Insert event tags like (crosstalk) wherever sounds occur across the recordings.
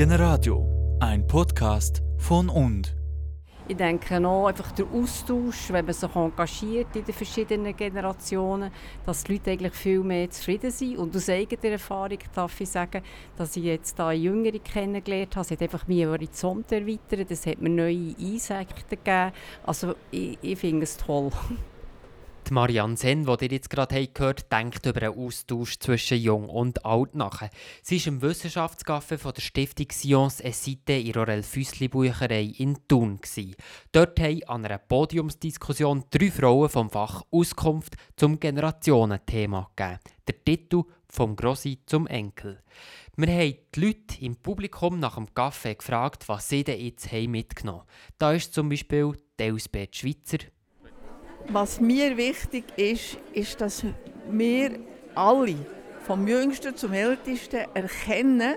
Generadio, ein Podcast von und. Ich denke auch einfach der Austausch, wenn man sich engagiert in den verschiedenen Generationen, dass die Leute eigentlich viel mehr zufrieden sind. Und aus eigener Erfahrung darf ich sagen, dass ich jetzt da Jüngere kennengelernt habe. Es hat einfach meinen Horizont erweitert, es hat mir neue Einsichten gegeben. Also ich, ich finde es toll. (laughs) Die Marianne Sen, die ihr jetzt gerade gehört denkt über einen Austausch zwischen Jung und Alt nach. Sie ist im Wissenschaftscafé von der Stiftung Science et Cité in Rorel Füssli Bucherei in Thun. Dort haben an einer Podiumsdiskussion drei Frauen vom Fach Auskunft zum Generationenthema gegeben. Der Titel «Vom Grossi zum Enkel». Wir haben die Leute im Publikum nach dem Kaffee gefragt, was sie denn jetzt mitgenommen haben. Da ist zum Beispiel Elsbeth Schweitzer, was mir wichtig ist, ist, dass wir alle, vom Jüngsten zum Ältesten, erkennen,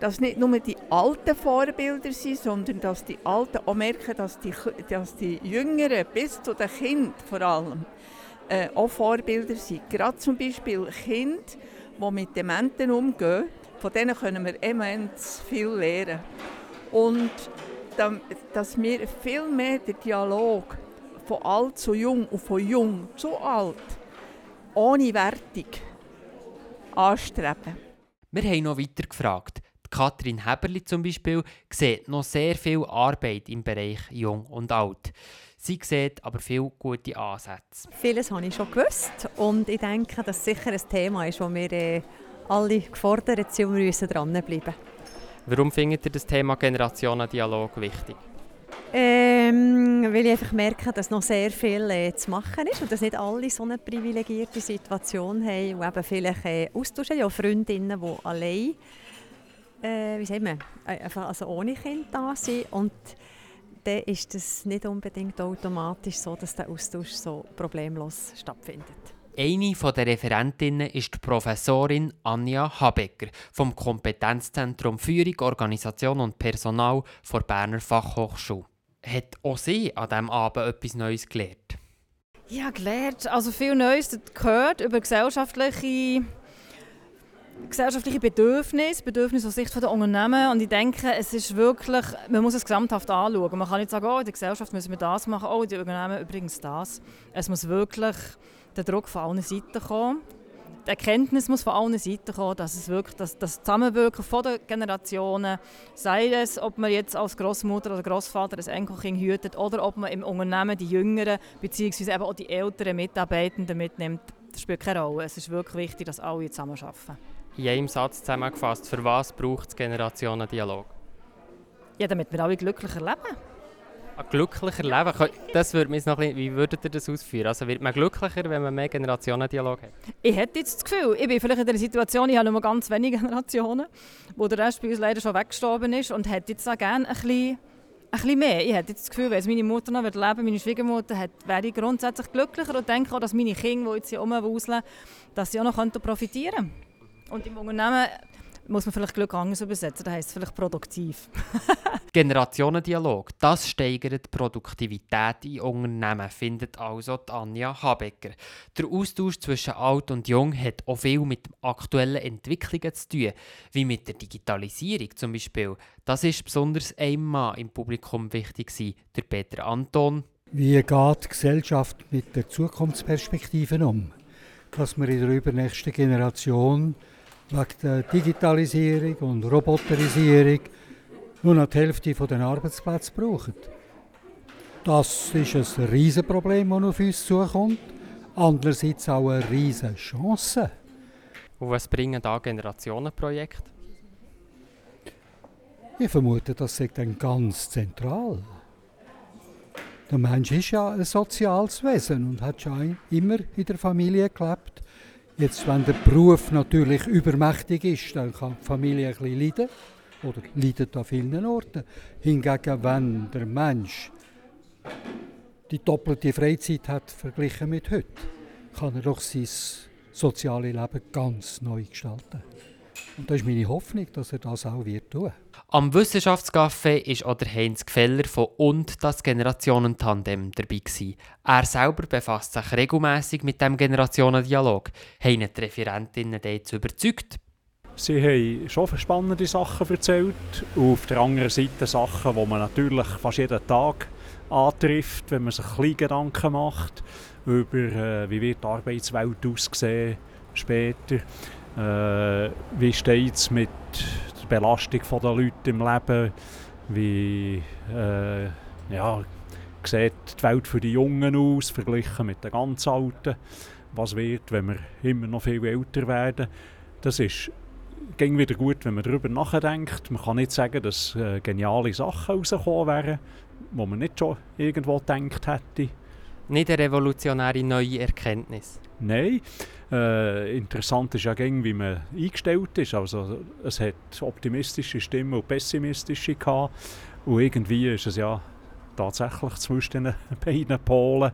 dass nicht nur die alten Vorbilder sind, sondern dass die Alten auch merken, dass die, dass die Jüngeren bis zu den Kindern vor allem äh, auch Vorbilder sind. Gerade zum Beispiel Kinder, die mit Dementen umgehen, von denen können wir immens viel lernen. Und dass wir viel mehr den Dialog von alt zu jung und von jung zu alt, ohne Wertung anstreben. Wir haben noch weiter gefragt. Katrin Heberli zum Beispiel sieht noch sehr viel Arbeit im Bereich Jung und Alt. Sie sieht aber viele gute Ansätze. Vieles habe ich schon gewusst und ich denke, dass es sicher ein Thema ist, wo wir äh, alle gefordert sind und wir müssen dranbleiben. Warum findet ihr das Thema Generationendialog wichtig? Ähm, weil ich einfach merke, dass noch sehr viel äh, zu machen ist und dass nicht alle so eine privilegierte Situation haben und eben vielleicht äh, austauschen, ja Freundinnen, die allein, äh, wie sagt man, äh, einfach also ohne Kind da sind. Und dann ist es nicht unbedingt automatisch so, dass der Austausch so problemlos stattfindet. Eine der Referentinnen ist die Professorin Anja Habecker vom Kompetenzzentrum Führung, Organisation und Personal der Berner Fachhochschule hat auch sie an diesem Abend etwas Neues gelernt? Ja, gelernt. Also viel Neues gehört über gesellschaftliche, gesellschaftliche Bedürfnisse, Bedürfnisse aus Sicht der Unternehmen. Und ich denke, es ist wirklich, man muss es gesamthaft anschauen. Man kann nicht sagen, oh, in der Gesellschaft müssen wir das machen, oh, den Unternehmen übrigens das. Es muss wirklich der Druck von allen Seiten kommen die Erkenntnis muss von allen Seiten kommen, dass es wirklich das, das Zusammenwirken von den Generationen, sei es, ob man jetzt als Großmutter oder Großvater ein Enkelkind hütet oder ob man im Unternehmen die Jüngeren bzw. eben auch die älteren Mitarbeitenden mitnimmt, das spielt keine Rolle. Es ist wirklich wichtig, dass alle zusammenarbeiten. In einem Satz zusammengefasst, für was braucht es Generationendialog? Ja, damit wir alle glücklicher leben glücklicher Leben. Das würde mich noch ein wie würdet ihr das ausführen? Also wird man glücklicher, wenn man mehr Generationendialog hat? Ich hätte jetzt das Gefühl, ich bin vielleicht in der Situation, ich habe nur ganz wenige (laughs) Generationen, wo der Rest bei uns leider schon weggestorben ist und hätte jetzt auch gerne ein bisschen, ein bisschen mehr. Ich hätte jetzt das Gefühl, wenn meine Mutter noch leben würde, meine Schwiegermutter, wäre ich grundsätzlich glücklicher und denke auch, dass meine Kinder, die jetzt hier rumwuseln, dass sie auch noch profitieren könnten. Und im Unternehmen muss man vielleicht Glück anders übersetzen, das heisst vielleicht produktiv. (laughs) Generationendialog, das steigert die Produktivität in Unternehmen, findet also Anja Habecker. Der Austausch zwischen alt und jung hat auch viel mit aktuellen Entwicklungen zu tun, wie mit der Digitalisierung zum Beispiel. Das ist besonders einmal im Publikum wichtig, der Peter Anton. Wie geht die Gesellschaft mit der Zukunftsperspektiven um? Dass wir in der übernächsten Generation wegen der Digitalisierung und Roboterisierung nur noch die Hälfte der Arbeitsplätze brauchen. Das ist ein Riesenproblem, das auf uns zukommt. Andererseits auch eine riesige Chance. Und was bringen da Generationenprojekte? Ich vermute, das ist dann ganz zentral. Der Mensch ist ja ein soziales Wesen und hat schon immer in der Familie gelebt. Jetzt, wenn der Beruf natürlich übermächtig ist, dann kann die Familie ein bisschen leiden oder leidet an vielen Orten. Hingegen, wenn der Mensch die doppelte Freizeit hat verglichen mit heute, kann er doch sein soziales Leben ganz neu gestalten. Und das ist meine Hoffnung, dass er das auch wird tun. Am Wissenschaftscafé ist auch der Heinz Gfeller von «Und das Generationentandem» dabei gewesen. Er selber befasst sich regelmäßig mit dem Generationendialog. Haben die Referentinnen dazu überzeugt? Sie haben schon spannende Sachen erzählt. Und auf der anderen Seite Sachen, die man natürlich fast jeden Tag antrifft, wenn man sich ein bisschen Gedanken macht über, äh, wie wird die Arbeitswelt aussehen später. Äh, wie steht es mit der Belastung der Leute im Leben? Wie äh, ja, sieht die Welt für die Jungen aus, verglichen mit den ganz Alten? Was wird, wenn wir immer noch viel älter werden? Das ist ging wieder gut, wenn man darüber nachdenkt. Man kann nicht sagen, dass äh, geniale Sachen rausgekommen wären, die man nicht schon irgendwo gedacht hätte. Nicht eine revolutionäre neue Erkenntnis. Nein. Äh, interessant ist ja, wie man eingestellt ist. Also, es hat optimistische Stimmen und pessimistische gehabt. Und irgendwie ist es ja tatsächlich zwischen den (laughs) beiden Polen.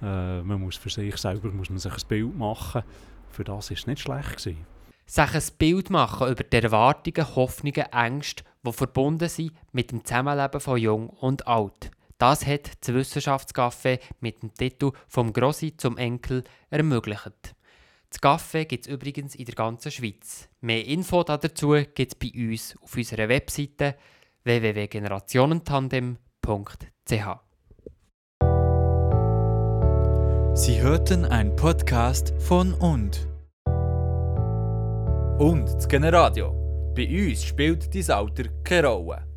Äh, man muss für sich selber muss man sich ein Bild machen. Für das war es nicht schlecht. Gewesen sich ein Bild machen über die Erwartungen, Hoffnungen, Ängste, die verbunden sind mit dem Zusammenleben von Jung und Alt. Das hat das Wissenschaftscafé mit dem Titel «Vom Grossi zum Enkel» ermöglicht. Das Café gibt es übrigens in der ganzen Schweiz. Mehr Info dazu gibt es bei uns auf unserer Webseite www.generationentandem.ch. Sie hörten einen Podcast von und und das Generadio. Bei uns spielt dein Alter keine Rolle.